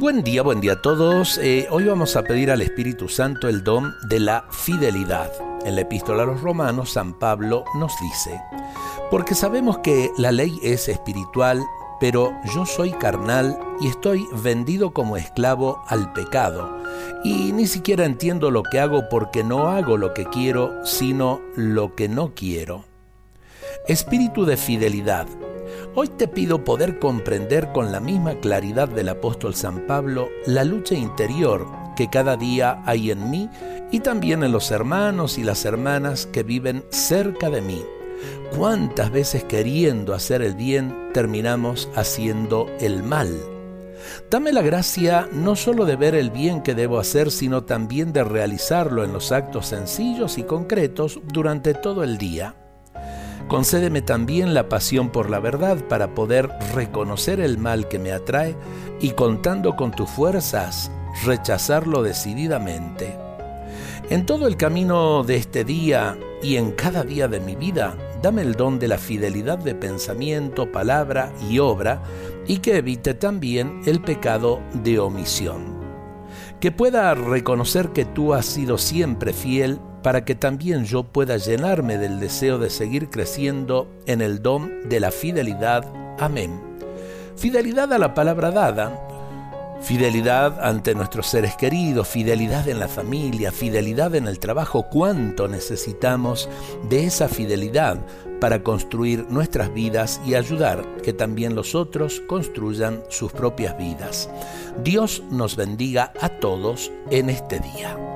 Buen día, buen día a todos. Eh, hoy vamos a pedir al Espíritu Santo el don de la fidelidad. En la epístola a los romanos, San Pablo nos dice, porque sabemos que la ley es espiritual, pero yo soy carnal y estoy vendido como esclavo al pecado, y ni siquiera entiendo lo que hago porque no hago lo que quiero, sino lo que no quiero. Espíritu de fidelidad Hoy te pido poder comprender con la misma claridad del apóstol San Pablo la lucha interior que cada día hay en mí y también en los hermanos y las hermanas que viven cerca de mí. ¿Cuántas veces queriendo hacer el bien terminamos haciendo el mal? Dame la gracia no solo de ver el bien que debo hacer, sino también de realizarlo en los actos sencillos y concretos durante todo el día. Concédeme también la pasión por la verdad para poder reconocer el mal que me atrae y contando con tus fuerzas, rechazarlo decididamente. En todo el camino de este día y en cada día de mi vida, dame el don de la fidelidad de pensamiento, palabra y obra y que evite también el pecado de omisión. Que pueda reconocer que tú has sido siempre fiel para que también yo pueda llenarme del deseo de seguir creciendo en el don de la fidelidad. Amén. Fidelidad a la palabra dada, fidelidad ante nuestros seres queridos, fidelidad en la familia, fidelidad en el trabajo, cuánto necesitamos de esa fidelidad para construir nuestras vidas y ayudar que también los otros construyan sus propias vidas. Dios nos bendiga a todos en este día.